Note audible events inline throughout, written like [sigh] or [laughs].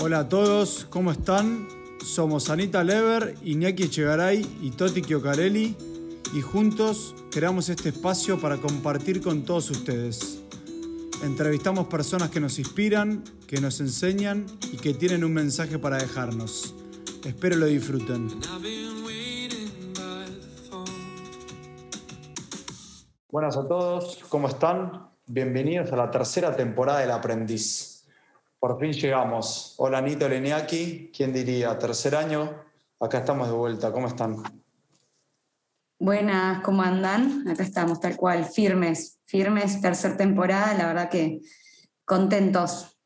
Hola a todos, ¿cómo están? Somos Anita Lever, Iñaki Echegaray y Toti Chiocarelli y juntos creamos este espacio para compartir con todos ustedes. Entrevistamos personas que nos inspiran, que nos enseñan y que tienen un mensaje para dejarnos. Espero lo disfruten. Buenas a todos, ¿cómo están? Bienvenidos a la tercera temporada del Aprendiz. Por fin llegamos. Hola Nito Leniaki, ¿quién diría? Tercer año, acá estamos de vuelta. ¿Cómo están? Buenas, ¿cómo andan? Acá estamos, tal cual, firmes, firmes, tercera temporada, la verdad que contentos.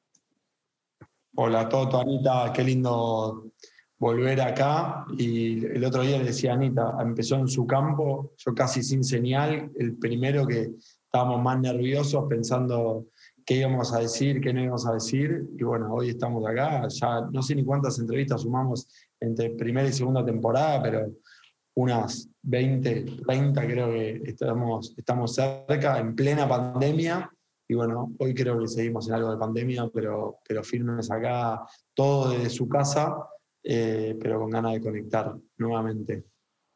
Hola Toto, Anita, qué lindo volver acá. Y el otro día le decía a Anita, empezó en su campo, yo casi sin señal, el primero que estábamos más nerviosos pensando qué íbamos a decir, qué no íbamos a decir. Y bueno, hoy estamos acá. Ya no sé ni cuántas entrevistas sumamos entre primera y segunda temporada, pero unas 20, 30 creo que estamos, estamos cerca, en plena pandemia. Y bueno, hoy creo que seguimos en algo de pandemia, pero, pero firmes acá, todo desde su casa, eh, pero con ganas de conectar nuevamente.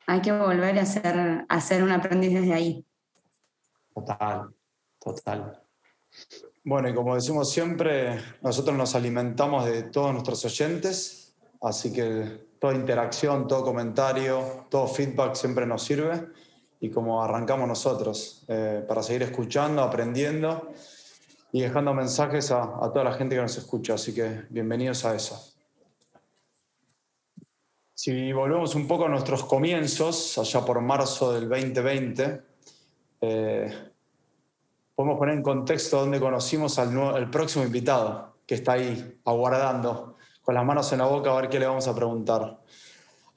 Hay que volver a hacer, a hacer un aprendiz desde ahí. Total, total. Bueno, y como decimos siempre, nosotros nos alimentamos de todos nuestros oyentes, así que toda interacción, todo comentario, todo feedback siempre nos sirve y como arrancamos nosotros, eh, para seguir escuchando, aprendiendo y dejando mensajes a, toda la gente que nos escucha, así que bienvenidos a eso. Si volvemos un poco a nuestros comienzos, allá por marzo del 2020, eh, podemos poner en contexto donde conocimos al, próximo invitado, que está ahí aguardando, con las manos en la boca a ver qué le vamos a preguntar.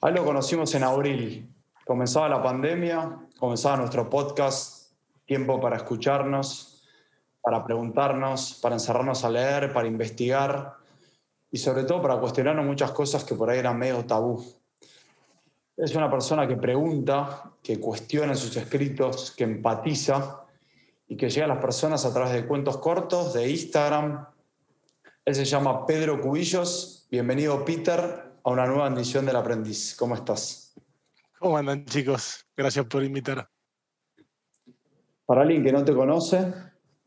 Ahí lo conocimos en abril. Comenzaba la pandemia, comenzaba nuestro podcast, tiempo para escucharnos, para preguntarnos, para encerrarnos a leer, para investigar y sobre todo para cuestionarnos muchas cosas que por ahí eran medio tabú. Es una persona que pregunta, que cuestiona sus escritos, que empatiza y que llega a las personas a través de cuentos cortos, de Instagram. Él se llama Pedro Cubillos. Bienvenido, Peter, a una nueva edición del Aprendiz. ¿Cómo estás? ¿Cómo andan, chicos? Gracias por invitar. Para alguien que no te conoce,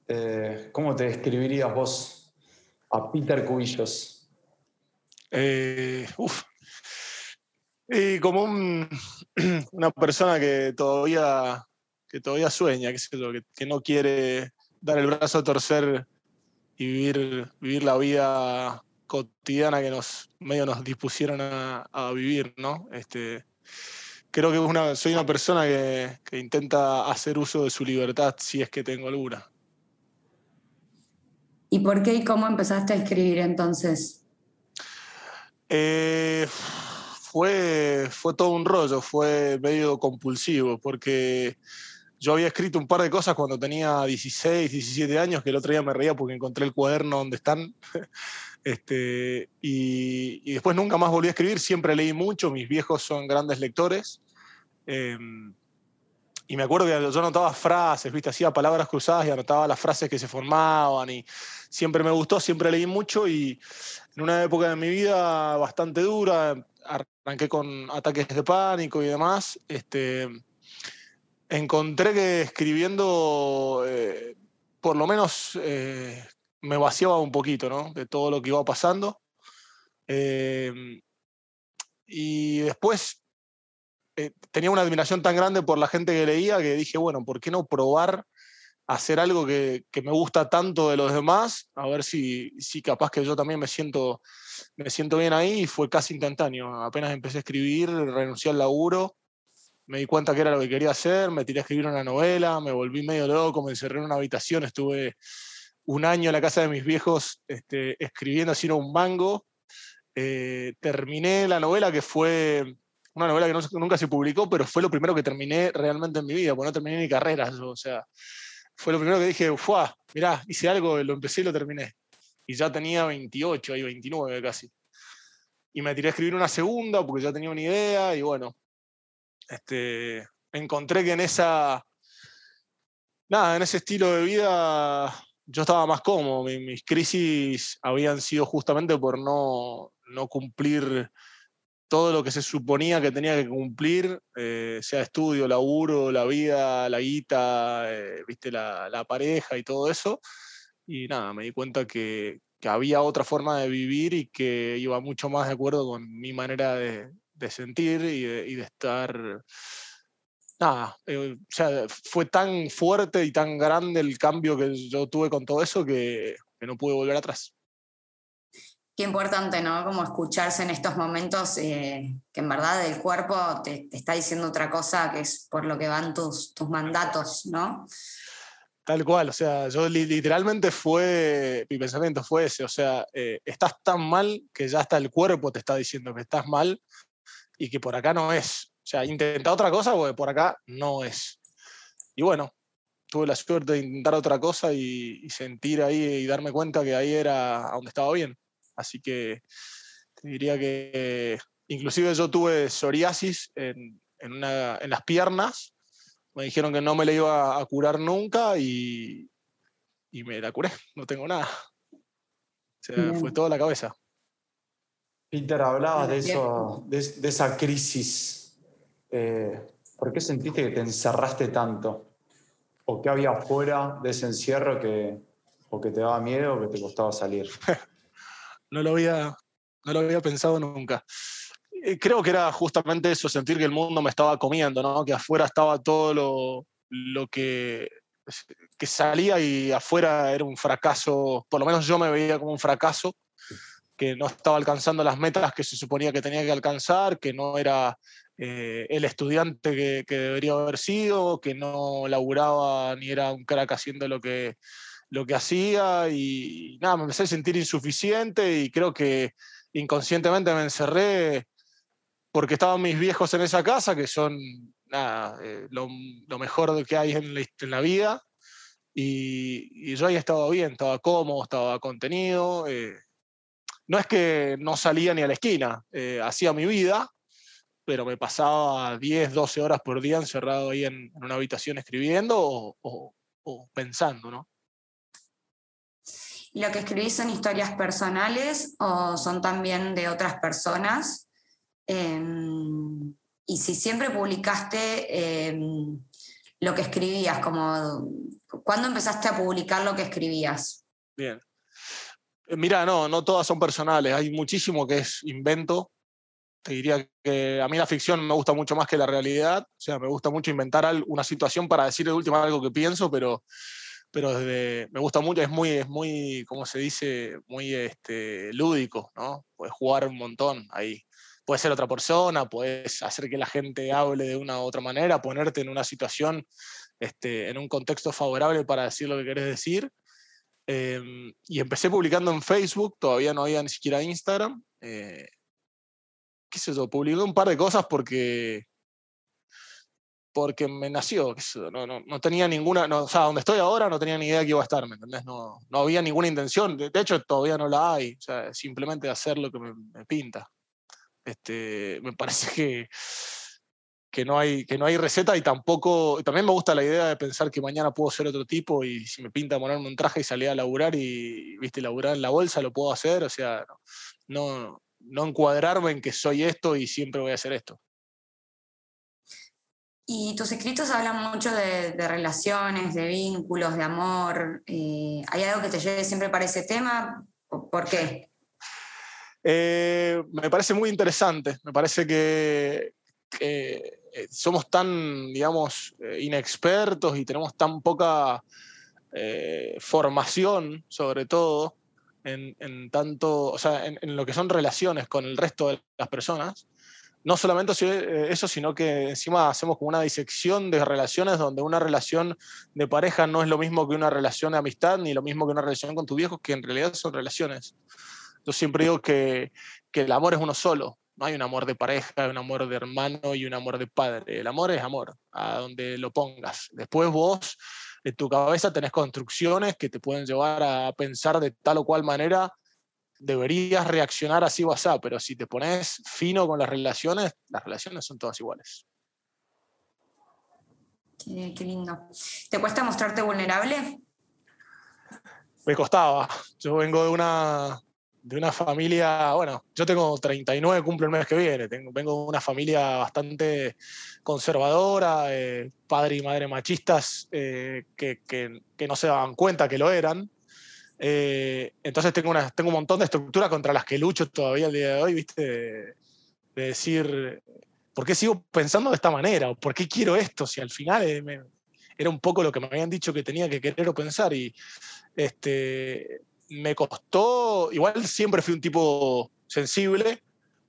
eh, ¿cómo te describirías vos a Peter Cubillos? Eh, uf. como [clears throat] una persona que todavía que todavía sueña, que, que, no quiere dar el brazo a torcer y vivir, vivir la vida cotidiana que nos medio nos dispusieron a, vivir, ¿no? Este, creo que una, soy una persona que, intenta hacer uso de su libertad si es que tengo alguna. ¿Y por qué y cómo empezaste a escribir entonces? Eh, fue, fue todo un rollo, fue medio compulsivo, porque yo había escrito un par de cosas cuando tenía 16, 17 años, que el otro día me reía porque encontré el cuaderno donde están. [laughs] este, y, después nunca más volví a escribir, siempre leí mucho, mis viejos son grandes lectores. Em, y me acuerdo que yo anotaba frases, ¿viste? hacía palabras cruzadas y anotaba las frases que se formaban y siempre me gustó, siempre leí mucho y en una época de mi vida bastante dura, arranqué con ataques de pánico y demás, este, encontré que escribiendo, eh, por lo menos, eh, me vaciaba un poquito, ¿no? De todo lo que iba pasando. Em, y después eh, tenía una admiración tan grande por la gente que leía que dije, bueno, ¿por qué no probar hacer algo que, me gusta tanto de los demás? A ver si, si capaz que yo también me siento, me siento bien ahí. Y fue casi instantáneo. Apenas empecé a escribir, renuncié al laburo me di cuenta que era lo que quería hacer, me tiré a escribir una novela, me volví medio loco, me encerré en una habitación, estuve un año en la casa de mis viejos este, escribiendo así un mango. Eh, terminé la novela que fue una novela que nunca se publicó, pero fue lo primero que terminé realmente en mi vida, porque no terminé ni carrera, o sea, fue lo primero que dije, ¡fuah! Mirá, hice algo, lo empecé y lo terminé. Y ya tenía 28, ahí 29 casi. Y me tiré a escribir una segunda porque ya tenía una idea y bueno, este, encontré que en esa, nada, en ese estilo de vida yo estaba más cómodo. mis crisis habían sido justamente por no, no cumplir todo lo que se suponía que tenía que cumplir, eh, sea estudio, laburo, la vida, la guita, eh, viste, la, pareja y todo eso. Y nada, me di cuenta que, había otra forma de vivir y que iba mucho más de acuerdo con mi manera de, sentir y de, estar. Nada, eh, o sea, fue tan fuerte y tan grande el cambio que yo tuve con todo eso que no pude volver atrás. Qué importante, ¿no? Como escucharse en estos momentos eh, que en verdad el cuerpo te, está diciendo otra cosa que es por lo que van tus, tus mandatos, ¿no? Tal cual, o sea, yo literalmente fue, mi pensamiento fue ese, o sea, eh, estás tan mal que ya hasta el cuerpo te está diciendo que estás mal y que por acá no es. O sea, intenta otra cosa porque por acá no es. Y bueno, tuve la suerte de intentar otra cosa y, y sentir ahí y darme cuenta que ahí era donde estaba bien. Así que te diría que inclusive yo tuve psoriasis en, las piernas. Me dijeron que no me la iba a curar nunca y, me la curé. No tengo nada. O sea, fue toda la cabeza. Peter, hablabas de, eso, de, esa crisis. Eh, ¿Por qué sentiste que te encerraste tanto? ¿O qué había afuera de ese encierro que, o que te daba miedo o que te costaba salir? [laughs] no lo había, no lo había pensado nunca. Eh, creo que era justamente eso, sentir que el mundo me estaba comiendo, ¿no? que afuera estaba todo lo, lo que, que salía y afuera era un fracaso, por lo menos yo me veía como un fracaso, que no estaba alcanzando las metas que se suponía que tenía que alcanzar, que no era eh, el estudiante que, que, debería haber sido, que no laburaba ni era un crack haciendo lo que, lo que hacía y nada, me empecé a sentir insuficiente y creo que inconscientemente me encerré porque estaban mis viejos en esa casa, que son nada, eh, lo, mejor que hay en la, vida. Y, yo ahí estaba bien, estaba cómodo, estaba contenido. Eh, no es que no salía ni a la esquina, eh, hacía mi vida, pero me pasaba 10, 12 horas por día encerrado ahí en, una habitación escribiendo o, o pensando, ¿no? ¿Y lo que escribís son historias personales o son también de otras personas? Em, y si siempre publicaste em, lo que escribías, como, ¿cuándo empezaste a publicar lo que escribías? Bien. Eh, mira, no, no todas son personales, hay muchísimo que es invento. Te diría que a mí la ficción me gusta mucho más que la realidad, o sea, me gusta mucho inventar una situación para decir de última algo que pienso, pero pero desde, me gusta mucho, es muy, es muy, ¿cómo se dice? Muy este, lúdico, ¿no? Puedes jugar un montón ahí. Puedes ser otra persona, puedes hacer que la gente hable de una u otra manera, ponerte en una situación, este, en un contexto favorable para decir lo que querés decir. Em, y empecé publicando en Facebook, todavía no había ni siquiera Instagram. Eh, ¿Qué sé yo? Publiqué un par de cosas porque porque me nació, no, no, no tenía ninguna, no, o sea, donde estoy ahora no tenía ni idea que iba a estar, ¿me entendés? No, no había ninguna intención, de, hecho todavía no la hay, o sea, simplemente hacer lo que me, pinta. Este, me [laughs] parece que, que, no hay, que no hay receta y tampoco, también me gusta la idea de pensar que mañana puedo ser otro tipo y si me pinta ponerme un traje y salir a laburar y, viste, laburar en la bolsa, lo puedo hacer, o sea, no, no encuadrarme en que soy esto y siempre voy a hacer esto. Y tus escritos hablan mucho de, relaciones, de vínculos, de amor. Eh, ¿Hay algo que te lleve siempre para ese tema? ¿Por qué? Eh, me parece muy interesante. Me parece que, eh, somos tan, digamos, inexpertos y tenemos tan poca formación, sobre todo, en, tanto, o sea, en lo que son relaciones con el resto de las personas no solamente eh, eso, sino que encima hacemos como una disección de relaciones donde una relación de pareja no es lo mismo que una relación de amistad, ni lo mismo que una relación con tu viejo, que en realidad son relaciones. Yo siempre digo que, el amor es uno solo. No hay un amor de pareja, hay un amor de hermano y un amor de padre. El amor es amor, a donde lo pongas. Después vos, en tu cabeza, tenés construcciones que te pueden llevar a pensar de tal o cual manera deberías reaccionar así o así, pero si te pones fino con las relaciones, las relaciones son todas iguales. Qué, lindo. ¿Te cuesta mostrarte vulnerable? me costaba. Yo vengo de una, de una familia, bueno, yo tengo 39, cumplo el mes que viene, tengo, vengo de una familia bastante conservadora, eh, padre y madre machistas eh, que, que, no se daban cuenta que lo eran. Eh, entonces tengo, una, tengo un montón de estructuras contra las que lucho todavía el día de hoy, ¿viste? De, decir, ¿por qué sigo pensando de esta manera? ¿O por qué quiero esto? Si al final era un poco lo que me habían dicho que tenía que querer o pensar. Y este, me costó, igual siempre fui un tipo sensible,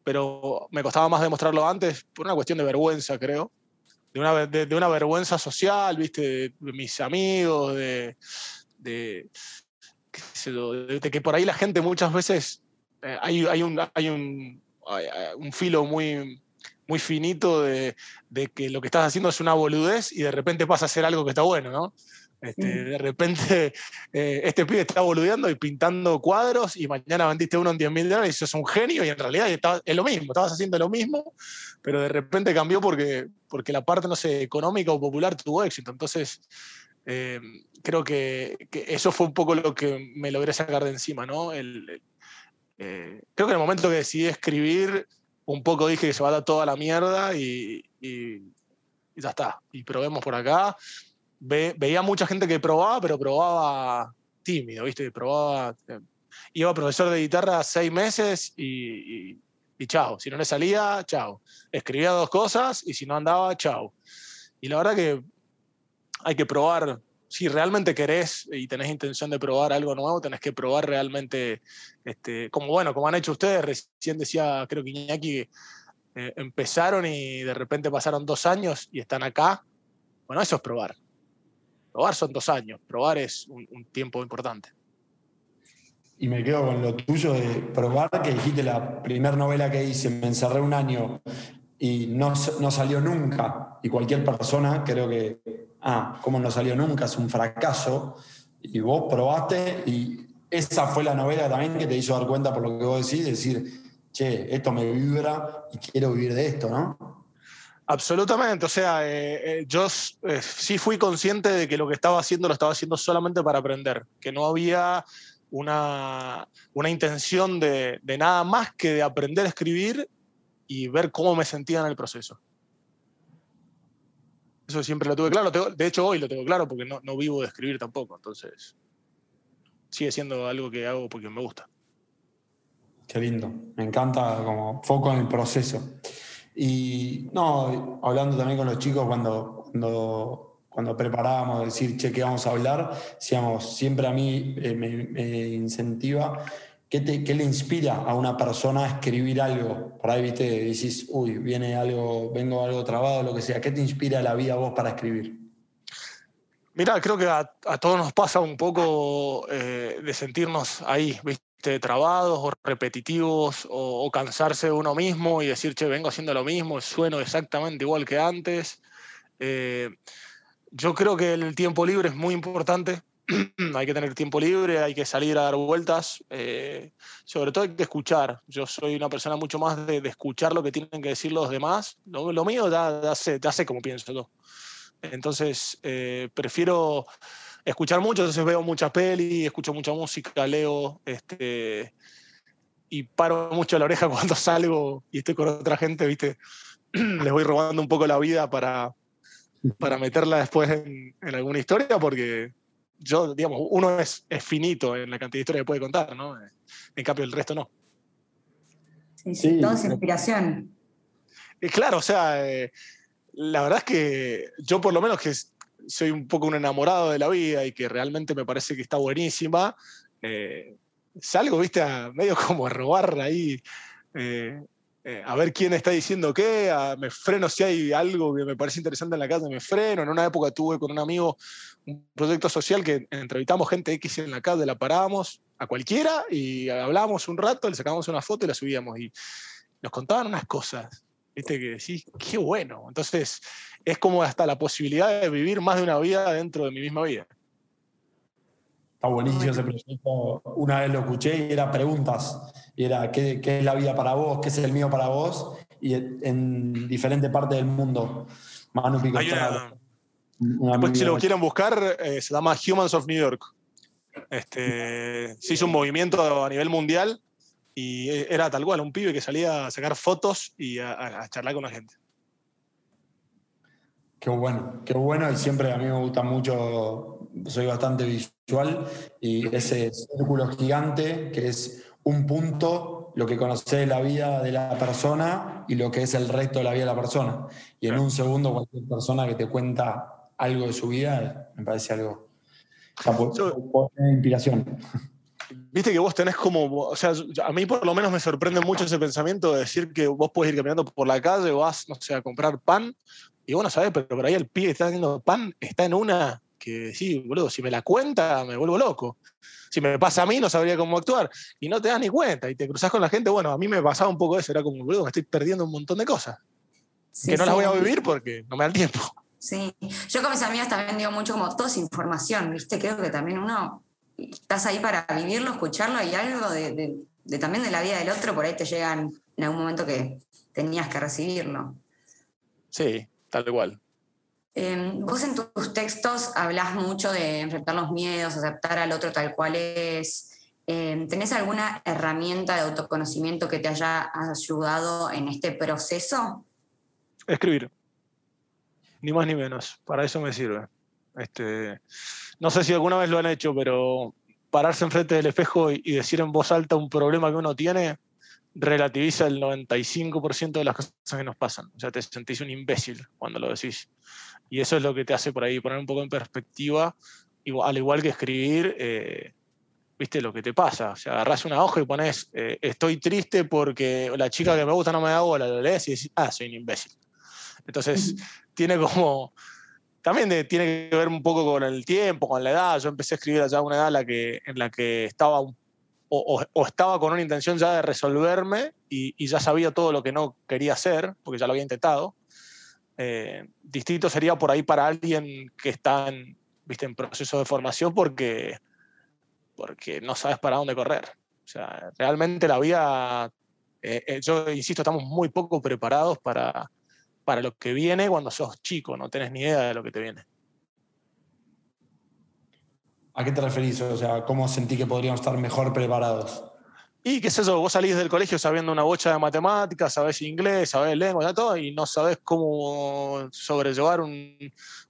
pero me costaba más demostrarlo antes por una cuestión de vergüenza, creo. De una, de, una vergüenza social, ¿viste? De, mis amigos, de, que por ahí la gente muchas veces eh, hay, hay, un, hay un, un filo muy, muy finito de, de, que lo que estás haciendo es una boludez y de repente pasa a ser algo que está bueno, ¿no? Este, de repente, [laughs] eh, este pibe está boludeando y pintando cuadros y mañana vendiste uno en 10 mil dólares y sos un genio y en realidad es lo mismo, estabas haciendo lo mismo, pero de repente cambió porque, porque la parte, no sé, económica o popular tuvo éxito. Entonces, eh, creo que, eso fue un poco lo que me logré sacar de encima, ¿no? El, eh, creo que en el momento que decidí escribir, un poco dije que se va a dar toda la mierda y, y ya está. Y probemos por acá veía mucha gente que probaba, pero probaba tímido, ¿viste? Probaba. Eh, iba profesor de guitarra seis meses y, y, chao. Si no le salía, chao. Escribía dos cosas y si no andaba, chao. Y la verdad que hay que probar. Si realmente querés y tenés intención de probar algo nuevo, tenés que probar realmente, este, como bueno, como han hecho ustedes. Recién decía, creo que Iñaki, eh, empezaron y de repente pasaron dos años y están acá. Bueno, eso es probar. Probar son dos años, probar es un, tiempo importante. Y me quedo con lo tuyo de probar, que dijiste la primera novela que hice, me encerré un año y no, no salió nunca. Y cualquier persona creo que, ah, ¿cómo no salió nunca? Es un fracaso. Y vos probaste y esa fue la novela también que te hizo dar cuenta por lo que vos decís, decir, che, esto me vibra y quiero vivir de esto, ¿no? Absolutamente, o sea, eh, eh, yo eh, sí fui consciente de que lo que estaba haciendo lo estaba haciendo solamente para aprender, que no había una, una intención de, de, nada más que de aprender a escribir y ver cómo me sentía en el proceso. Eso siempre lo tuve claro, de hecho hoy lo tengo claro porque no, no vivo de escribir tampoco, entonces sigue siendo algo que hago porque me gusta. Qué lindo, me encanta como foco en el proceso. Y no, hablando también con los chicos cuando, cuando, cuando preparábamos, decir, che, ¿qué vamos a hablar? Decíamos, siempre a mí eh, me, incentiva, ¿qué, te, ¿qué, le inspira a una persona a escribir algo? Por ahí, viste, decís, uy, viene algo, vengo algo trabado, lo que sea. ¿Qué te inspira la vida vos para escribir? Mira, creo que a, todos nos pasa un poco eh, de sentirnos ahí, ¿viste? Este, trabados o repetitivos o, cansarse de uno mismo y decir, che, vengo haciendo lo mismo, sueno exactamente igual que antes. Eh, yo creo que el tiempo libre es muy importante. [clears throat] hay que tener tiempo libre, hay que salir a dar vueltas. Eh, sobre todo hay que escuchar. Yo soy una persona mucho más de, escuchar lo que tienen que decir los demás. Lo, mío ya, ya, sé, ya sé cómo pienso yo. Entonces, eh, prefiero escuchar mucho, entonces veo mucha peli, escucho mucha música, leo, este, y paro mucho la oreja [laughs] cuando salgo y estoy con otra gente, ¿viste? [clears throat] Les voy robando un poco la vida para, para meterla después en, alguna historia, porque yo, digamos, uno es, es, finito en la cantidad de historias que puede contar, ¿no? En cambio, el resto no. Sí, sí, todo es inspiración. Eh, claro, o sea, eh, la verdad es que yo por lo menos que soy un poco un enamorado de la vida y que realmente me parece que está buenísima, eh, salgo, viste, a medio como a robar ahí, eh, eh, a ver quién está diciendo qué, me freno si hay algo que me parece interesante en la casa, me freno. En una época tuve con un amigo un proyecto social que entrevistamos gente X en la calle, la parábamos a cualquiera y hablábamos un rato, le sacábamos una foto y la subíamos. Y nos contaban unas cosas ¿viste? Que decís, qué bueno. Entonces, es como hasta la posibilidad de vivir más de una vida dentro de mi misma vida. Está buenísimo ese proyecto. Una vez lo escuché y era preguntas. Y era, ¿qué, ¿qué, es la vida para vos? ¿Qué es el mío para vos? Y en diferentes partes del mundo. Manu Pico. Después, si lo quieren buscar, eh, se llama Humans of New York. Este, se hizo un movimiento a nivel mundial y era tal cual, un pibe que salía a sacar fotos y a, charlar con la gente. Qué bueno, qué bueno y siempre a mí me gusta mucho, soy bastante visual y ese círculo gigante que es un punto, lo que conoce de la vida de la persona y lo que es el resto de la vida de la persona. Y en un segundo cualquier persona que te cuenta algo de su vida me parece algo... O inspiración. Viste que vos tenés como, o sea, a mí por lo menos me sorprende mucho ese pensamiento de decir que vos puedes ir caminando por la calle o vas, no sé, a comprar pan y bueno, sabes, pero por ahí el pibe que está vendiendo pan está en una que sí, boludo, si me la cuenta me vuelvo loco. Si me pasa a mí no sabría cómo actuar y no te das ni cuenta y te cruzas con la gente, bueno, a mí me pasaba un poco eso, era como, boludo, me estoy perdiendo un montón de cosas. que no las voy a vivir porque no me da el tiempo. Sí, yo con mis amigas también digo mucho como toda información, ¿viste? Creo que también uno estás ahí para vivirlo, escucharlo y algo de, también de la vida del otro, por ahí te llegan en algún momento que tenías que recibirlo. Sí, tal cual. Em, vos en tus textos hablas mucho de enfrentar los miedos, aceptar al otro tal cual es. Em, ¿Tenés alguna herramienta de autoconocimiento que te haya ayudado en este proceso? Escribir. Ni más ni menos. Para eso me sirve. Este, no sé si alguna vez lo han hecho, pero pararse enfrente del espejo y, decir en voz alta un problema que uno tiene relativiza el 95% de las cosas que nos pasan. O sea, te sentís un imbécil cuando lo decís. Y eso es lo que te hace por ahí poner un poco en perspectiva, al igual que escribir, eh, viste lo que te pasa. O sea, agarrás una hoja y pones, eh, estoy triste porque la chica que me gusta no me da bola, lo lees y decís, ah, soy un imbécil. Entonces, tiene como también tiene que ver un poco con el tiempo, con la edad. Yo empecé a escribir allá a una edad en la que, en la que estaba o, estaba con una intención ya de resolverme y, ya sabía todo lo que no quería hacer, porque ya lo había intentado. Eh, distinto sería por ahí para alguien que está en, ¿viste? en proceso de formación porque, porque no sabes para dónde correr. O sea, realmente la vida, eh, eh, yo insisto, estamos muy poco preparados para, para lo que viene cuando sos chico, no tenés ni idea de lo que te viene. ¿A qué te referís? O sea, ¿cómo sentí que podríamos estar mejor preparados? Y qué sé yo, vos salís del colegio sabiendo una bocha de matemáticas, sabés inglés, sabés lengua, todo, y no sabés cómo sobrellevar un,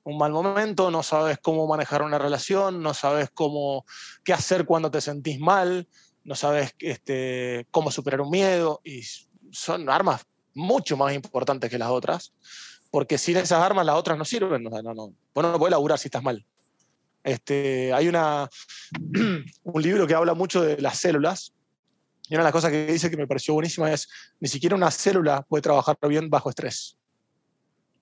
un, mal momento, no sabes cómo manejar una relación, no sabes cómo, qué hacer cuando te sentís mal, no sabes este, cómo superar un miedo, y son armas mucho más importantes que las otras, porque sin esas armas las otras no sirven. No, no, no. Vos no puedes laburar si estás mal. Este, hay una, [clears throat] un libro que habla mucho de las células, y una de las cosas que dice que me pareció buenísima es, ni siquiera una célula puede trabajar bien bajo estrés.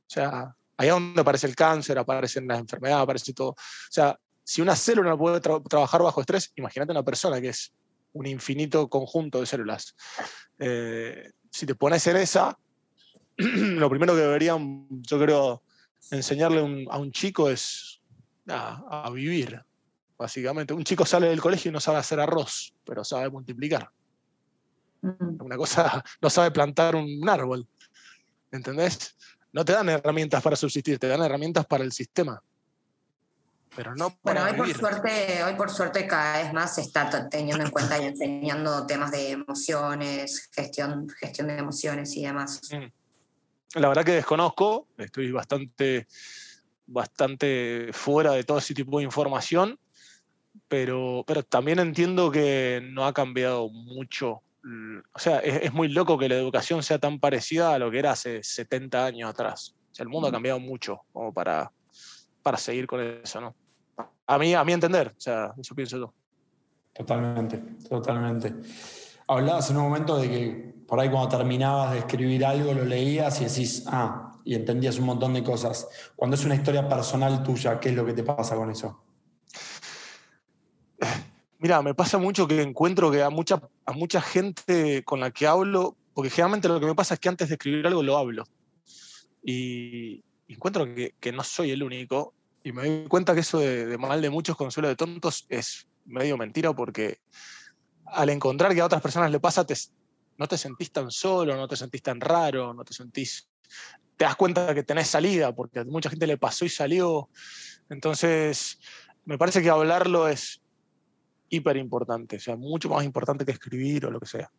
O sea, es donde aparece el cáncer, aparecen las enfermedades, aparece todo. O sea, si una célula no puede trabajar bajo estrés, imagínate una persona que es un infinito conjunto de células. Eh, si te pones en esa, [clears throat] lo primero que deberían, yo creo, enseñarle a un chico es a, vivir, básicamente. Un chico sale del colegio y no sabe hacer arroz, pero sabe multiplicar. Mm. Una cosa, [laughs] no sabe plantar un árbol. ¿Entendés? No te dan herramientas para subsistir, te dan herramientas para el sistema pero no Bueno, hoy por, suerte, hoy por suerte cada vez más se está teniendo en cuenta y enseñando temas de emociones, gestión, gestión de emociones y demás. Mm. La verdad que desconozco, estoy bastante, bastante fuera de todo ese tipo de información, pero, pero también entiendo que no ha cambiado mucho. O sea, es, es muy loco que la educación sea tan parecida a lo que era hace 70 años atrás. O sea, el mundo ha cambiado mucho como para, para seguir con eso, ¿no? A mí, a mí entender, o sea, eso pienso yo. Totalmente, totalmente. Hablabas en un momento de que por ahí cuando terminabas de escribir algo lo leías y decís, ah, y entendías un montón de cosas. Cuando es una historia personal tuya, ¿qué es lo que te pasa con eso? Mira, me pasa mucho que encuentro que a mucha, a mucha gente con la que hablo, porque generalmente lo que me pasa es que antes de escribir algo lo hablo. Y encuentro que, que no soy el único y me doy cuenta que eso de, mal de muchos consuelo de tontos es medio mentira porque al encontrar que a otras personas le pasa, no te sentís tan solo, no te sentís tan raro, no te sentís... Te das cuenta que tenés salida porque a mucha gente le pasó y salió. Entonces, me parece que hablarlo es, hiper importante, o sea, mucho más importante que escribir o lo que sea.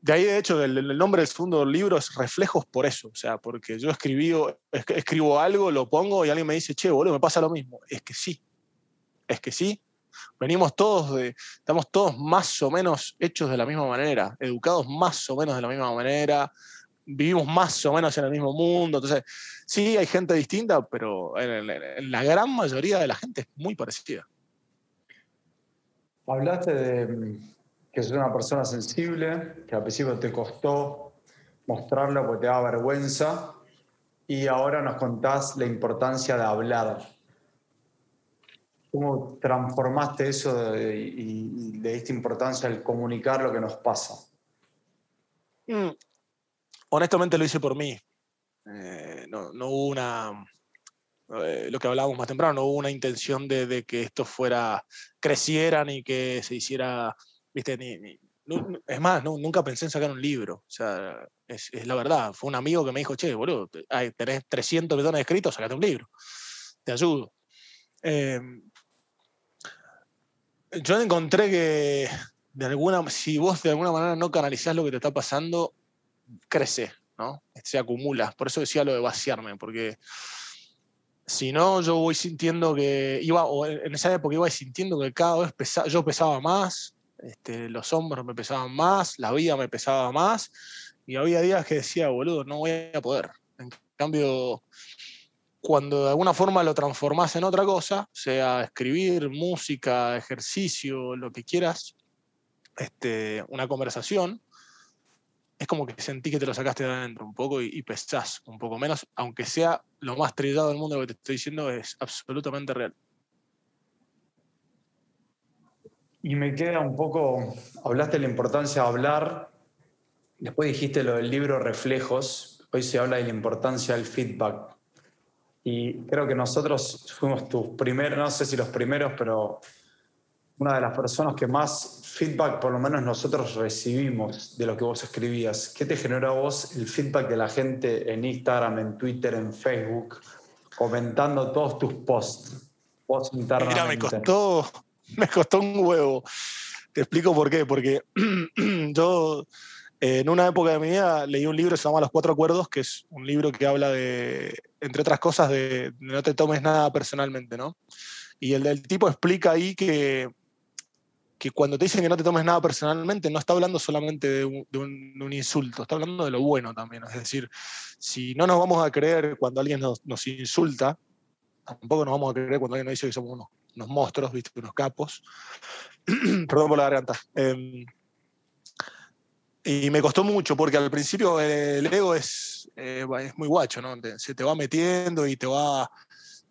De ahí, de hecho, el, nombre del segundo libro es Reflejos por eso. O sea, porque yo escribí, escribo algo, lo pongo y alguien me dice, che, boludo, me pasa lo mismo. Es que sí. Es que sí. Venimos todos de. Estamos todos más o menos hechos de la misma manera, educados más o menos de la misma manera, vivimos más o menos en el mismo mundo. Entonces, sí, hay gente distinta, pero la gran mayoría de la gente es muy parecida. Hablaste de que sos una persona sensible, que al principio te costó mostrarlo porque te daba vergüenza, y ahora nos contás la importancia de hablar. ¿Cómo transformaste eso y, le diste importancia al comunicar lo que nos pasa? Mm, honestamente lo hice por mí. Eh, no, hubo una, eh, lo que hablábamos más temprano, no hubo una intención de, de, que esto fuera, creciera ni que se hiciera es más, nunca pensé en sacar un libro. O sea, es, la verdad. Fue un amigo que me dijo, che, boludo, tenés 300 millones escritos, sacate un libro. Te ayudo. Em, yo encontré que de alguna, si vos de alguna manera no canalizás lo que te está pasando, crece, ¿no? Se acumula. Por eso decía lo de vaciarme, porque si no, yo voy sintiendo que iba, o en esa época iba sintiendo que cada vez yo pesaba más, este, los hombros me pesaban más, la vida me pesaba más, y había días que decía, boludo, no voy a poder. En cambio, cuando de alguna forma lo transformas en otra cosa, sea escribir, música, ejercicio, lo que quieras, este, una conversación, es como que sentí que te lo sacaste de adentro un poco y, y pesás un poco menos, aunque sea lo más trillado del mundo lo que te estoy diciendo, es absolutamente real. Y me queda un poco, hablaste de la importancia de hablar, después dijiste lo del libro Reflejos, hoy se habla de la importancia del feedback. Y creo que nosotros fuimos tus primeros, no sé si los primeros, pero una de las personas que más feedback, por lo menos nosotros recibimos de lo que vos escribías. ¿Qué te generó a vos el feedback de la gente en Instagram, en Twitter, en Facebook, comentando todos tus posts? Mira, me costó, [laughs] me costó un huevo. Te explico por qué. Porque [clears throat] yo en una época de mi vida leí un libro que se llama Los Cuatro Acuerdos, que es un libro que habla de, entre otras cosas, de, no te tomes nada personalmente, ¿no? Y el del tipo explica ahí que, que cuando te dicen que no te tomes nada personalmente, no está hablando solamente de un, insulto, está hablando de lo bueno también. Es decir, si no nos vamos a creer cuando alguien nos, nos insulta, tampoco nos vamos a creer cuando alguien nos dice que somos unos unos monstruos, ¿viste? unos capos. [clears throat] Perdón por la garganta. Em, y me costó mucho porque al principio el ego es, eh, es muy guacho, ¿no? Se te va metiendo y te va,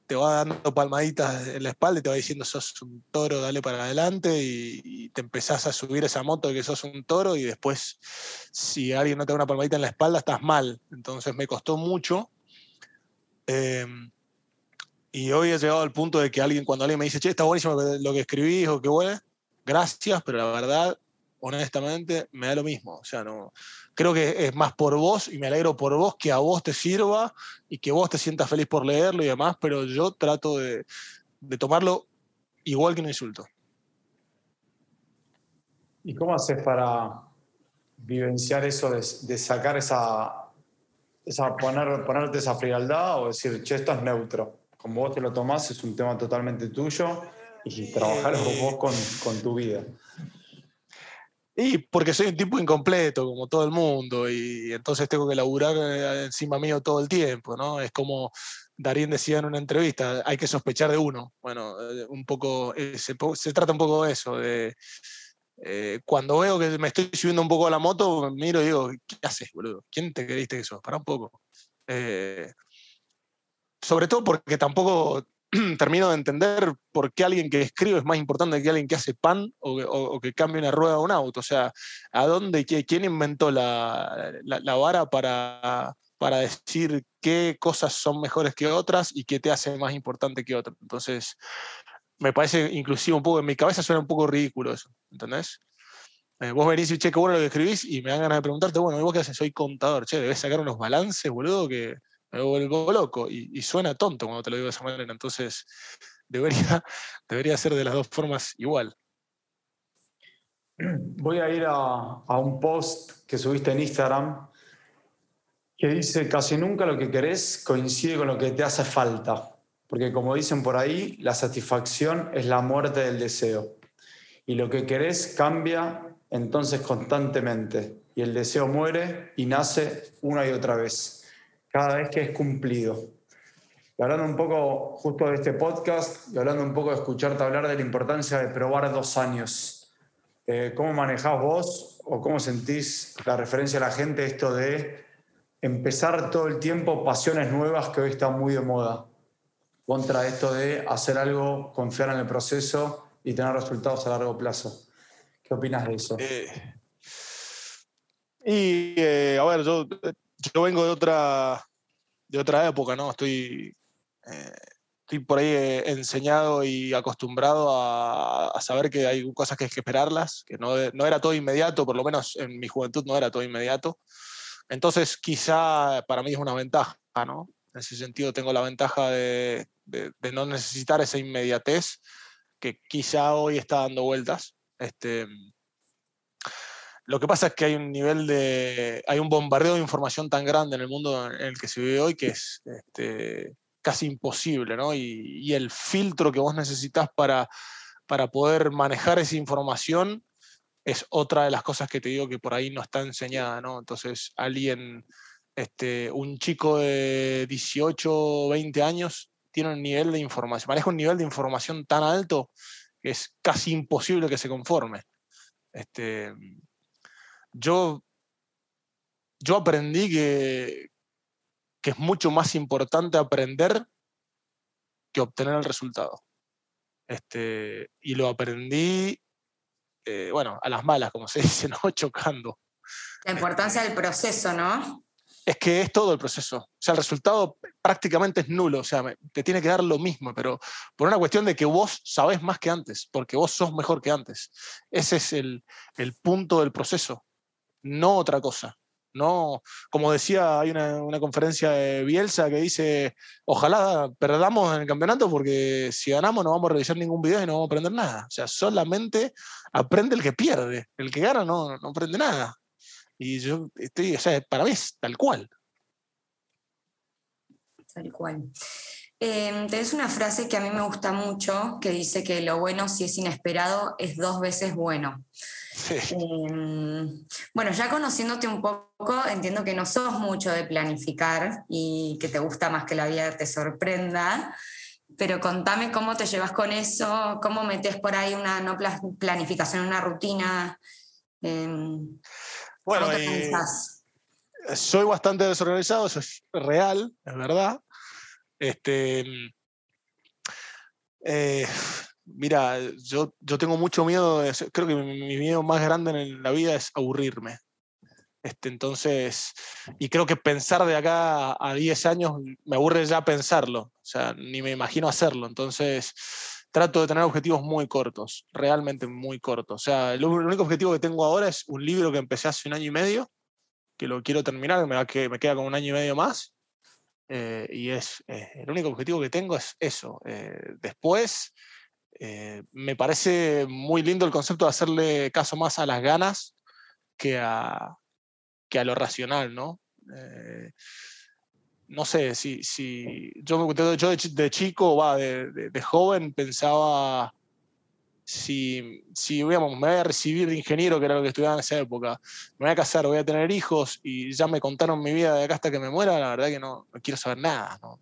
te va dando palmaditas en la espalda y te va diciendo sos un toro, dale para adelante y, te empezás a subir esa moto de que sos un toro y después si alguien no te da una palmadita en la espalda estás mal. Entonces me costó mucho. Em, y hoy he llegado al punto de que alguien, cuando alguien me dice, che, está buenísimo lo que escribís o qué bueno, gracias, pero la verdad, honestamente, me da lo mismo. O sea, no, creo que es más por vos y me alegro por vos que a vos te sirva y que vos te sientas feliz por leerlo y demás, pero yo trato de, tomarlo igual que un insulto. ¿Y cómo haces para vivenciar eso de, sacar esa, esa poner, ponerte esa frialdad o decir, che, esto es neutro? Como vos te lo tomás, es un tema totalmente tuyo y trabajar vos con, con tu vida. Y porque soy un tipo incompleto, como todo el mundo, y entonces tengo que laburar eh, encima mío todo el tiempo, ¿no? Es como Darín decía en una entrevista, hay que sospechar de uno. Bueno, eh, un poco, eh, se, se, trata un poco de eso, de cuando veo que me estoy subiendo un poco a la moto, miro y digo, ¿qué haces, boludo? ¿Quién te creíste que sos? Para un poco sobre todo porque tampoco [clears throat] termino de entender por qué alguien que escribe es más importante que alguien que hace pan o, que cambia una rueda de un auto. O sea, ¿a dónde, quién inventó la, vara para, para decir qué cosas son mejores que otras y qué te hace más importante que otras? Entonces, me parece inclusive un poco, en mi cabeza suena un poco ridículo eso, ¿entendés? Eh, vos venís y che, qué bueno lo que escribís y me dan ganas de preguntarte, bueno, ¿vos qué haces? Soy contador, che, debes sacar unos balances, boludo, que me vuelvo loco y, suena tonto cuando te lo digo de esa manera. Entonces, debería, [laughs] debería ser de las dos formas igual. Voy a ir a, a un post que subiste en Instagram que dice, casi nunca lo que querés coincide con lo que te hace falta, porque como dicen por ahí, la satisfacción es la muerte del deseo, y lo que querés cambia entonces constantemente, y el deseo muere y nace una y otra vez, cada vez que es cumplido. Y hablando un poco justo de este podcast y hablando un poco de escucharte hablar de la importancia de probar dos años, eh, ¿cómo manejás vos o cómo sentís la referencia a la gente esto de empezar todo el tiempo pasiones nuevas que hoy están muy de moda, contra esto de hacer algo, confiar en el proceso y tener resultados a largo plazo. ¿Qué opinas de eso? Eh, y eh, a ver, yo, yo, vengo de otra, de otra época, ¿no? Estoy, eh, estoy por ahí enseñado y acostumbrado a, a, saber que hay cosas que hay que esperarlas, que no, no era todo inmediato, por lo menos en mi juventud no era todo inmediato. Entonces, quizá para mí es una ventaja, ¿no? En ese sentido, tengo la ventaja de, no necesitar esa inmediatez que quizá hoy está dando vueltas. Este, lo que pasa es que hay un nivel de. hay un bombardeo de información tan grande en el mundo en el que se vive hoy que es este, casi imposible, ¿no? Y, y, el filtro que vos necesitas para, para poder manejar esa información es otra de las cosas que te digo que por ahí no está enseñada, ¿no? Entonces, alguien, este, un chico de 18 o 20 años tiene un nivel de información, maneja un nivel de información tan alto que es casi imposible que se conforme. Este, yo, yo aprendí que, que es mucho más importante aprender que obtener el resultado. Este, y lo aprendí eh, bueno, a las malas, como se [laughs] dice, ¿no? Chocando. La importancia del proceso, ¿no? Es que es todo el proceso. O sea, el resultado prácticamente es nulo. O sea, te tiene que dar lo mismo, pero por una cuestión de que vos sabés más que antes, porque vos sos mejor que antes. Ese es el, el punto del proceso, no otra cosa. No, como decía, hay una, conferencia de Bielsa que dice, ojalá perdamos en el campeonato porque si ganamos no vamos a realizar ningún video y no vamos a aprender nada. O sea, solamente aprende el que pierde. El que gana no, no aprende nada. Y yo estoy, o sea, para mí es tal cual. Tal cual. Eh, tenés una frase que a mí me gusta mucho que dice que lo bueno, si es inesperado, es dos veces bueno. Em, bueno, ya conociéndote un poco, entiendo que no sos mucho de planificar y que te gusta más que la vida te sorprenda, pero contame cómo te llevas con eso, cómo metes por ahí una no planificación, una rutina. Em, bueno, eh, soy bastante desorganizado, eso es real, es verdad. Este, eh, Mira, yo, yo tengo mucho miedo, creo que mi, miedo más grande en la vida es aburrirme. Este, entonces, y creo que pensar de acá a 10 años me aburre ya pensarlo, o sea, ni me imagino hacerlo. Entonces, trato de tener objetivos muy cortos, realmente muy cortos. O sea, el, único objetivo que tengo ahora es un libro que empecé hace un año y medio, que lo quiero terminar, me, que, me queda como un año y medio más. Eh, y es eh, el único objetivo que tengo es eso. Eh, después, eh, me parece muy lindo el concepto de hacerle caso más a las ganas que a, que a lo racional, ¿no? Eh, no sé, si, si yo, de, chico, va, de, de, joven, pensaba si, si me voy a recibir de ingeniero, que era lo que estudiaba en esa época, me voy a casar, voy a tener hijos y ya me contaron mi vida de acá hasta que me muera, la verdad que no, no quiero saber nada. ¿no?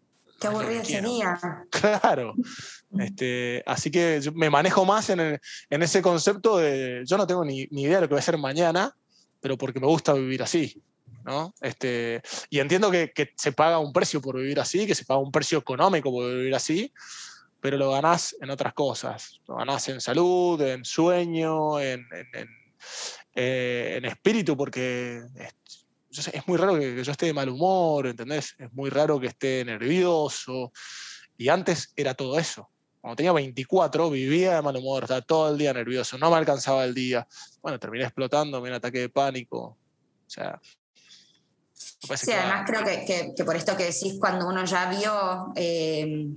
Qué sería. [laughs] Claro. Este, así que me manejo más en, en, ese concepto de yo no tengo ni, ni, idea de lo que va a ser mañana, pero porque me gusta vivir así. ¿no? Este, y entiendo que, que, se paga un precio por vivir así, que se paga un precio económico por vivir así, pero lo ganás en otras cosas. Lo ganás en salud, en sueño, en, en, eh, espíritu, porque es muy raro que, yo esté de mal humor, ¿entendés? Es muy raro que esté nervioso. Y antes era todo eso. Cuando tenía 24 vivía de mal humor, estaba todo el día nervioso, no me alcanzaba el día. Bueno, terminé explotando, me un ataque de pánico. O sea... Sí, además creo que, que, por esto que decís, cuando uno ya vio... Eh,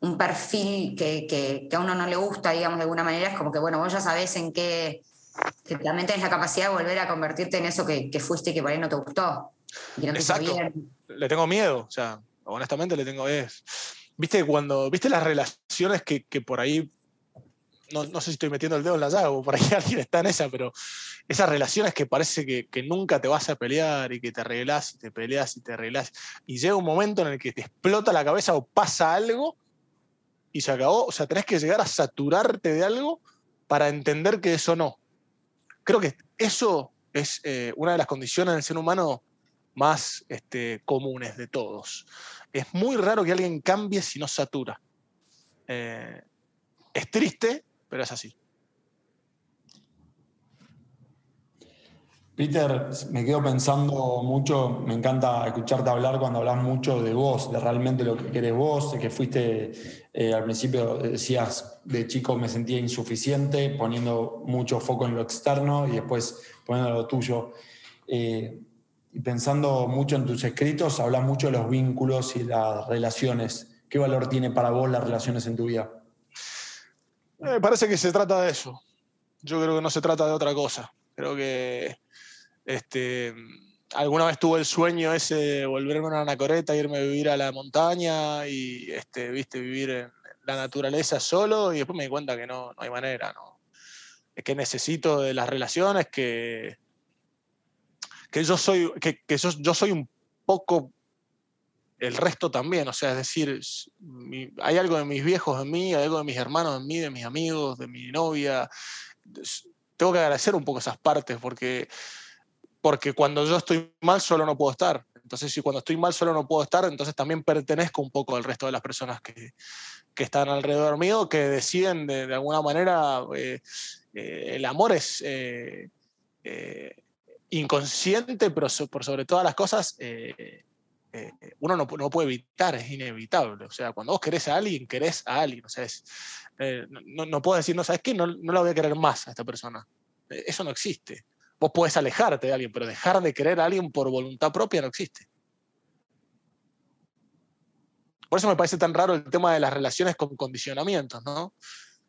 un perfil que, a uno no le gusta, digamos, de alguna manera, es como que, bueno, vos ya sabés en qué, que también tenés la capacidad de volver a convertirte en eso que, fuiste y que por ahí no te gustó. Exacto. Le tengo miedo, o sea, honestamente le tengo... Es, ¿Viste cuando, viste las relaciones que, que por ahí no, no, sé si estoy metiendo el dedo en la llaga o por ahí [laughs] alguien está en esa, pero esas relaciones que parece que, que, nunca te vas a pelear y que te arreglás y te peleas y te arreglás y llega un momento en el que te explota la cabeza o pasa algo y se acabó. O sea, tenés que llegar a saturarte de algo para entender que eso no. Creo que eso es eh, una de las condiciones del ser humano más este, comunes de todos. Es muy raro que alguien cambie si no satura. Eh, es triste, pero es así. Peter, me quedo pensando mucho, me encanta escucharte hablar cuando hablas mucho de vos, de realmente lo que querés vos, de que fuiste, eh, al principio decías, de chico me sentía insuficiente, poniendo mucho foco en lo externo y después poniendo lo tuyo. Eh, y pensando mucho en tus escritos, hablas mucho de los vínculos y las relaciones. ¿Qué valor tiene para vos las relaciones en tu vida? Me parece que se trata de eso. Yo creo que no se trata de otra cosa. Creo que este, alguna vez tuve el sueño ese de volverme a una anacoreta, irme a vivir a la montaña y este, viste, vivir en la naturaleza solo y después me di cuenta que no, no hay manera. Es que necesito de las relaciones que, que yo soy, que, yo, soy un poco el resto también, o sea, es decir, hay algo de mis viejos en mí, hay algo de mis hermanos en mí, de mis amigos, de mi novia. Tengo que agradecer un poco esas partes porque porque cuando yo estoy mal solo no puedo estar. Entonces, si cuando estoy mal solo no puedo estar, entonces también pertenezco un poco al resto de las personas que, que están alrededor mío, que deciden de, alguna manera, eh, eh, el amor es eh, inconsciente, pero por sobre todas las cosas, uno no, no, puede evitar, es inevitable. O sea, cuando vos querés a alguien, querés a alguien. O sea, es, no, no, puedo decir, no, ¿sabes qué? No, no la voy a querer más a esta persona. Eso no existe. Vos podés alejarte de alguien, pero dejar de querer a alguien por voluntad propia no existe. Por eso me parece tan raro el tema de las relaciones con condicionamientos, ¿no?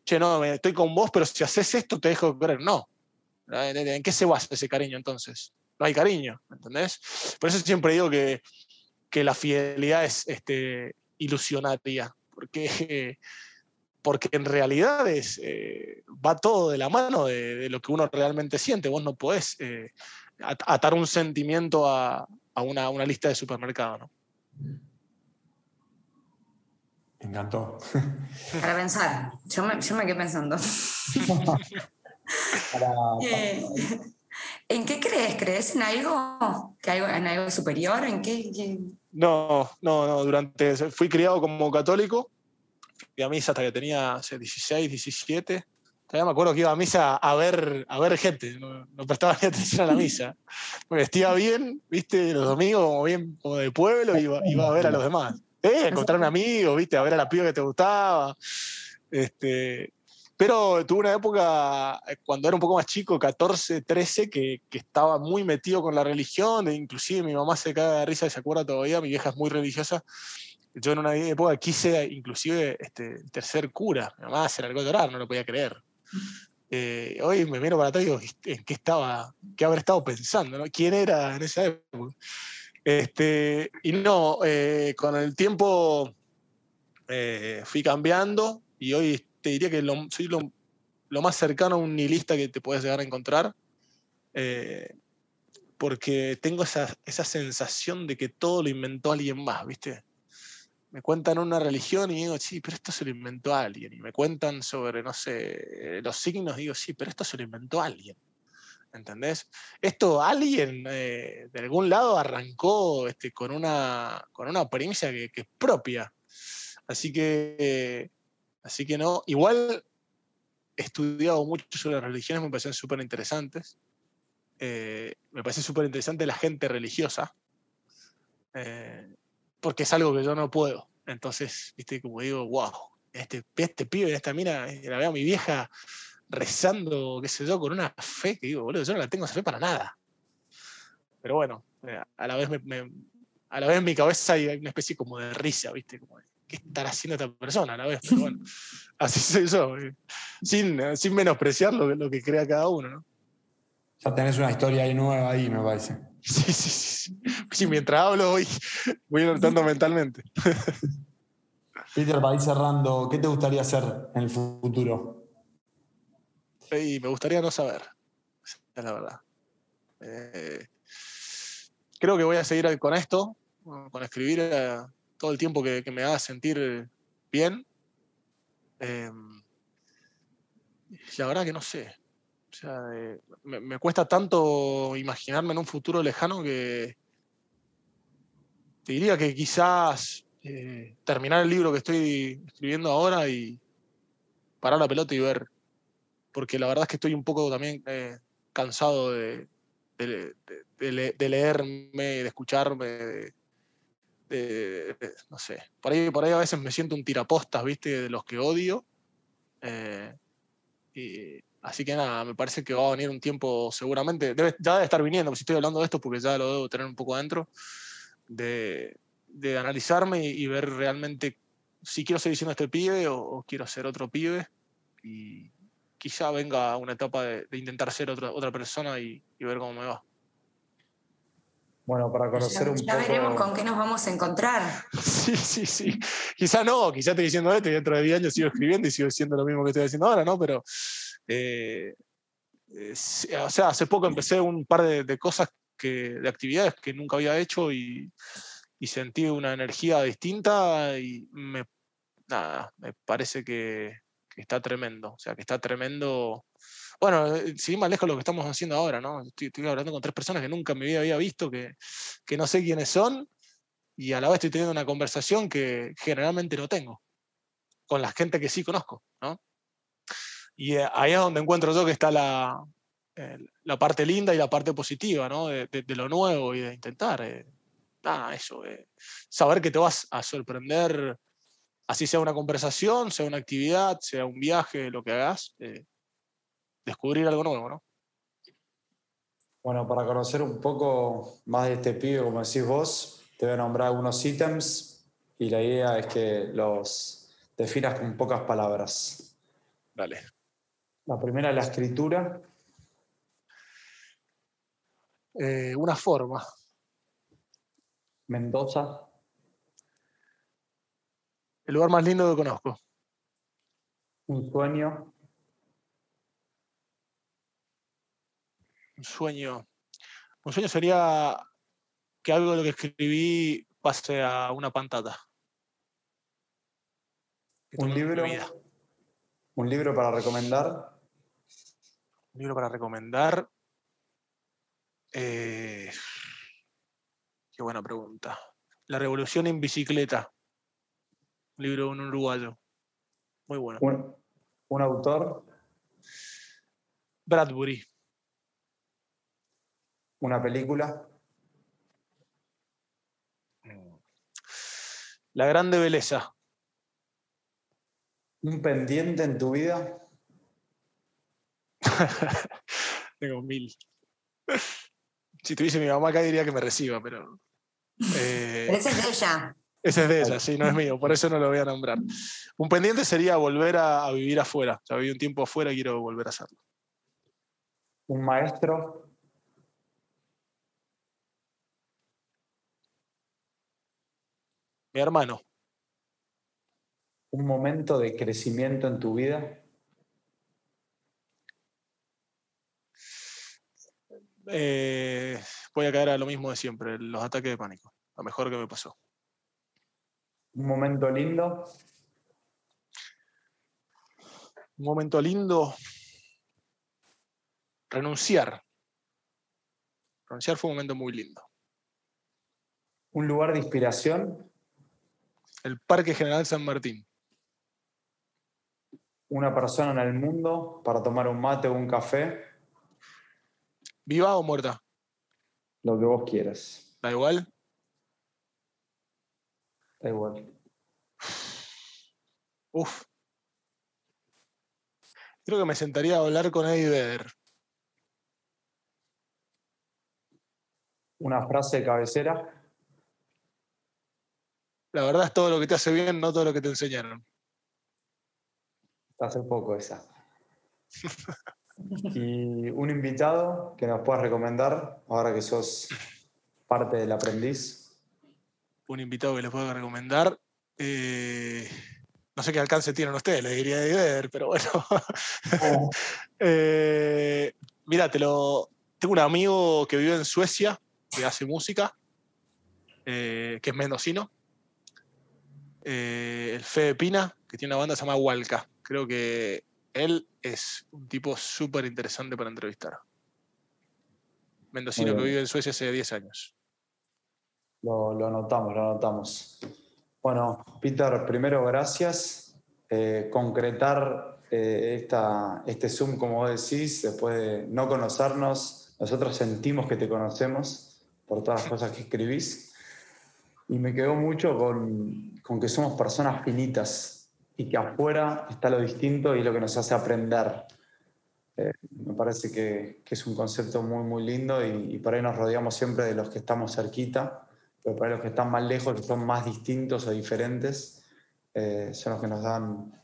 Che, no, estoy con vos, pero si haces esto te dejo de querer. No. ¿En qué se basa ese cariño entonces? No hay cariño, ¿entendés? Por eso siempre digo que, que la fidelidad es este, ilusionaria, porque porque en realidad es, eh, va todo de la mano de, lo que uno realmente siente. Vos no podés eh, atar un sentimiento a, una, lista de supermercado. ¿no? Me encantó. [laughs] Para pensar, yo me, quedé pensando. [laughs] [laughs] Eh, ¿En qué crees? ¿Crees en algo? ¿Que ¿En algo superior? ¿En qué? No, no, no. Durante, fui criado como católico fui a misa hasta que tenía 16, 17. Todavía me acuerdo que iba a misa a ver, a ver gente, no, prestaba ni atención a la misa. Me vestía bien, viste, los domingos como bien como de pueblo, iba, iba a ver a los demás. Eh, a encontrarme amigos, viste, a ver a la piba que te gustaba. Este, pero tuve una época, eh, cuando era un poco más chico, 14, 13, que, que, estaba muy metido con la religión, e inclusive mi mamá se caga de risa y se acuerda todavía, mi vieja es muy religiosa, yo en una época quise inclusive este, tercer cura, mi mamá se largó a llorar, no lo podía creer. Eh, hoy me miro para atrás y digo, ¿en qué estaba, qué habré estado pensando? ¿no? ¿Quién era en esa época? Este, y no, eh, con el tiempo eh, fui cambiando y hoy te diría que lo, soy lo, lo, más cercano a un nihilista que te puedes llegar a encontrar, porque tengo esa, esa sensación de que todo lo inventó alguien más, ¿viste? Me cuentan una religión y digo, sí, pero esto se lo inventó alguien. Y me cuentan sobre, no sé, los signos, digo, sí, pero esto se lo inventó alguien. ¿Entendés? Esto alguien eh, de algún lado arrancó este, con, una, con una premisa que, es propia. Así que, así que no. Igual he estudiado mucho sobre las religiones, me parecen súper interesantes. Eh, me parece súper interesante la gente religiosa. Eh, porque es algo que yo no puedo. Entonces, viste, como digo, wow, este, este pibe, esta mina, eh, la veo a mi vieja rezando, qué sé yo, con una fe que digo, boludo, yo no la tengo esa fe para nada. Pero bueno, eh, a la vez a la vez en mi cabeza hay una especie como de risa, ¿viste? ¿qué estará haciendo esta persona a la vez? Pero bueno, [laughs] así soy yo, eh, sin, sin menospreciar lo, lo que crea cada uno, ¿no? Ya tenés una historia ahí nueva ahí, me parece. [laughs] Sí, sí, sí. sí. mientras hablo voy, voy anotando mentalmente. [laughs] Peter, para ir cerrando, ¿qué te gustaría hacer en el futuro? Y me gustaría no saber, es la verdad. Eh, creo que voy a seguir con esto, con escribir eh, todo el tiempo que, me haga sentir bien. Eh, la verdad que no sé. O sea, eh, me, cuesta tanto imaginarme en un futuro lejano que te diría que quizás eh, terminar el libro que estoy escribiendo ahora y parar la pelota y ver. Porque la verdad es que estoy un poco también eh, cansado de, de, leerme, de escucharme, de, no sé. Por ahí, por ahí a veces me siento un tirapostas, ¿viste? De los que odio. Y Así que nada, me parece que va a venir un tiempo seguramente, debe, ya debe estar viniendo, si estoy hablando de esto porque ya lo debo tener un poco adentro, de, de analizarme y, ver realmente si quiero seguir siendo este pibe o, quiero ser otro pibe. Y quizá venga una etapa de, intentar ser otra, otra persona y, ver cómo me va. Bueno, para conocer un poco. Ya veremos con qué nos vamos a encontrar. Sí, sí, sí. Quizá no, quizá estoy diciendo esto y dentro de 10 años sigo escribiendo y sigo diciendo lo mismo que estoy haciendo ahora, ¿no? Pero eh, eh, o sea, hace poco empecé un par de, cosas, que, de actividades que nunca había hecho y, sentí una energía distinta y me, nada, me parece que, está tremendo. O sea, que está tremendo. Bueno, eh, sin más lejos lo que estamos haciendo ahora, ¿no? Estoy, hablando con tres personas que nunca me había visto, que, que no sé quiénes son, y a la vez estoy teniendo una conversación que generalmente no tengo con la gente que sí conozco, ¿no? Y eh, ahí es donde encuentro yo que está la, eh, la parte linda y la parte positiva, ¿no? De, lo nuevo y de intentar. Eh, nada, eso. saber que te vas a sorprender, así sea una conversación, sea una actividad, sea un viaje, lo que hagas, descubrir algo nuevo, ¿no? Bueno, para conocer un poco más de este pibe, como decís vos, te voy a nombrar algunos ítems y la idea es que los definas con pocas palabras. Dale. La primera es la escritura. Eh, una forma. Mendoza. El lugar más lindo que conozco. Un sueño. Un sueño. Un sueño sería que algo de lo que escribí pase a una pantalla. Un libro. Un libro para recomendar. Un libro para recomendar. Eh, qué buena pregunta. La Revolución en Bicicleta. Un libro de un uruguayo. Muy bueno. Un, autor. Bradbury. Una película. La Grande Belleza. Un pendiente en tu vida. [laughs] Tengo mil. Si tuviese mi mamá acá diría que me reciba, pero. Eh, ese es de ella. Ese es de ella, sí, no es mío, por eso no lo voy a nombrar. Un pendiente sería volver a, vivir afuera. Ya viví un tiempo afuera y quiero volver a hacerlo. Un maestro. Mi hermano. Un momento de crecimiento en tu vida. Eh, voy a caer a lo mismo de siempre, los ataques de pánico, lo mejor que me pasó. Un momento lindo. Un momento lindo. Renunciar. Renunciar fue un momento muy lindo. Un lugar de inspiración. El Parque General San Martín. Una persona en el mundo para tomar un mate o un café. ¿Viva o muerta? Lo que vos quieras. ¿Da igual? Da igual. Uf. Creo que me sentaría a hablar con Eddie Vedder. Una frase de cabecera. La verdad es todo lo que te hace bien, no todo lo que te enseñaron. Hace poco esa. y un invitado que nos puedas recomendar, ahora que sos parte del aprendiz. Un invitado que les puedo recomendar. Eh, no sé qué alcance tienen ustedes, les diría de ver, pero bueno. Oh. [laughs] Eh, mira, te lo. Tengo un amigo que vive en Suecia, que hace música, eh, que es mendocino. El Fede Pina, que tiene una banda que se llama Hualca. Creo que él es un tipo súper interesante para entrevistar. Mendocino que vive en Suecia hace 10 años. Lo, lo, anotamos, lo anotamos. Bueno, Peter, primero gracias. Eh, concretar eh, esta, este Zoom, como vos decís, después de no conocernos, nosotros sentimos que te conocemos por todas las cosas que escribís. Y me quedó mucho con, con que somos personas finitas, y que afuera está lo distinto y lo que nos hace aprender. Eh, me parece que, que, es un concepto muy, muy lindo y, y, por ahí nos rodeamos siempre de los que estamos cerquita, pero para los que están más lejos, que son más distintos o diferentes, eh, son los que nos dan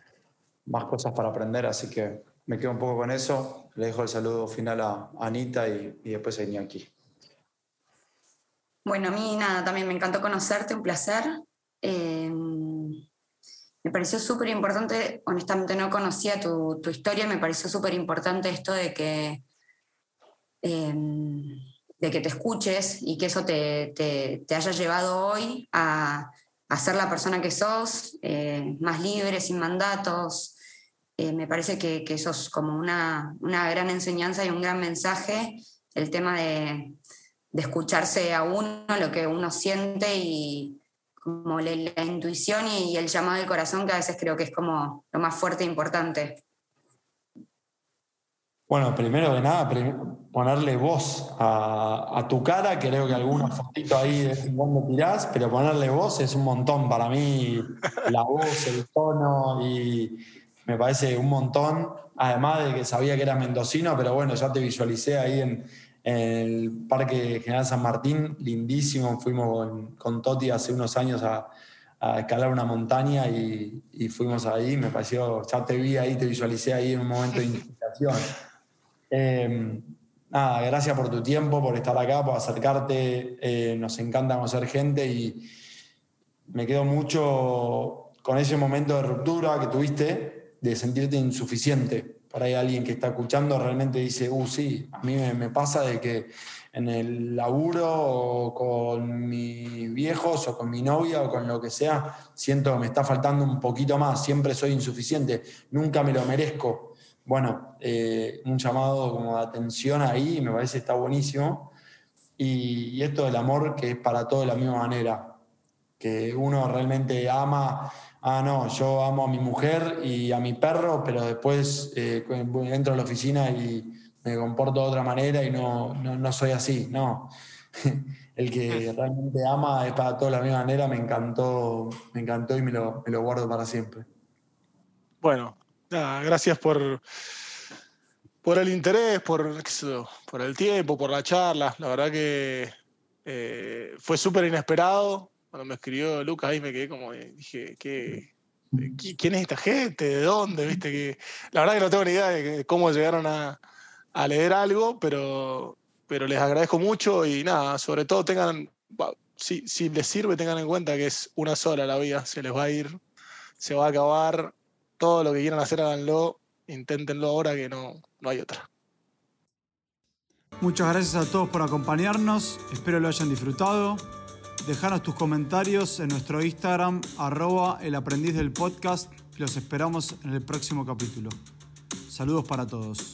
más cosas para aprender, así que me quedo un poco con eso. Le dejo el saludo final a Anita y, y después a Iñaki. Bueno, a mí nada, también me encantó conocerte, un placer. Eh, me pareció súper importante, honestamente no conocía tu, historia, me pareció súper importante esto de que, em, de que te escuches y que eso te, haya llevado hoy a, ser la persona que sos, eh, más libre, sin mandatos. Eh, me parece que, eso es como una, gran enseñanza y un gran mensaje, el tema de, de escucharse a uno, lo que uno siente y, como la, intuición y, el llamado del corazón, que a veces creo que es como lo más fuerte e importante. Bueno, primero de nada, ponerle voz a, tu cara, creo que algunos fotitos ahí de cuando tirás, pero ponerle voz es un montón para mí, la voz, el tono, y me parece un montón, además de que sabía que era mendocino, pero bueno, ya te visualicé ahí en el Parque General San Martín, lindísimo. Fuimos con, Toti hace unos años a, escalar una montaña y, fuimos ahí. Me pareció, ya te vi ahí, te visualicé ahí en un momento de [laughs] inspiración. Em, nada, gracias por tu tiempo, por estar acá, por acercarte. Eh, nos encanta conocer gente y me quedo mucho con ese momento de ruptura que tuviste, de sentirte insuficiente por ahí alguien que está escuchando realmente dice, uh, sí, a mí me, pasa de que en el laburo o con mis viejos o con mi novia o con lo que sea, siento que me está faltando un poquito más, siempre soy insuficiente, nunca me lo merezco. Bueno, eh, un llamado como de atención ahí me parece está buenísimo. Y, y esto del amor que es para todo de la misma manera, que uno realmente ama ah, no, yo amo a mi mujer y a mi perro, pero después eh, entro a la oficina y me comporto de otra manera y no, no, soy así, no. [laughs] El que realmente ama es para toda la misma manera, me encantó, me encantó y me lo, me lo guardo para siempre. Bueno, gracias por, por el interés, por, por el tiempo, por la charla. La verdad que eh, fue súper inesperado cuando me escribió Lucas ahí me quedé como, dije, ¿qué, ¿quién es esta gente? ¿De dónde? ¿Viste? Que, la verdad que no tengo ni idea de cómo llegaron a, leer algo, pero, pero les agradezco mucho y nada, sobre todo tengan, si, si les sirve, tengan en cuenta que es una sola la vida, se les va a ir, se va a acabar, todo lo que quieran hacer háganlo, inténtenlo ahora que no, no hay otra. Muchas gracias a todos por acompañarnos, espero lo hayan disfrutado. Dejanos tus comentarios en nuestro Instagram, arroba el aprendiz del podcast. Los esperamos en el próximo capítulo. Saludos para todos.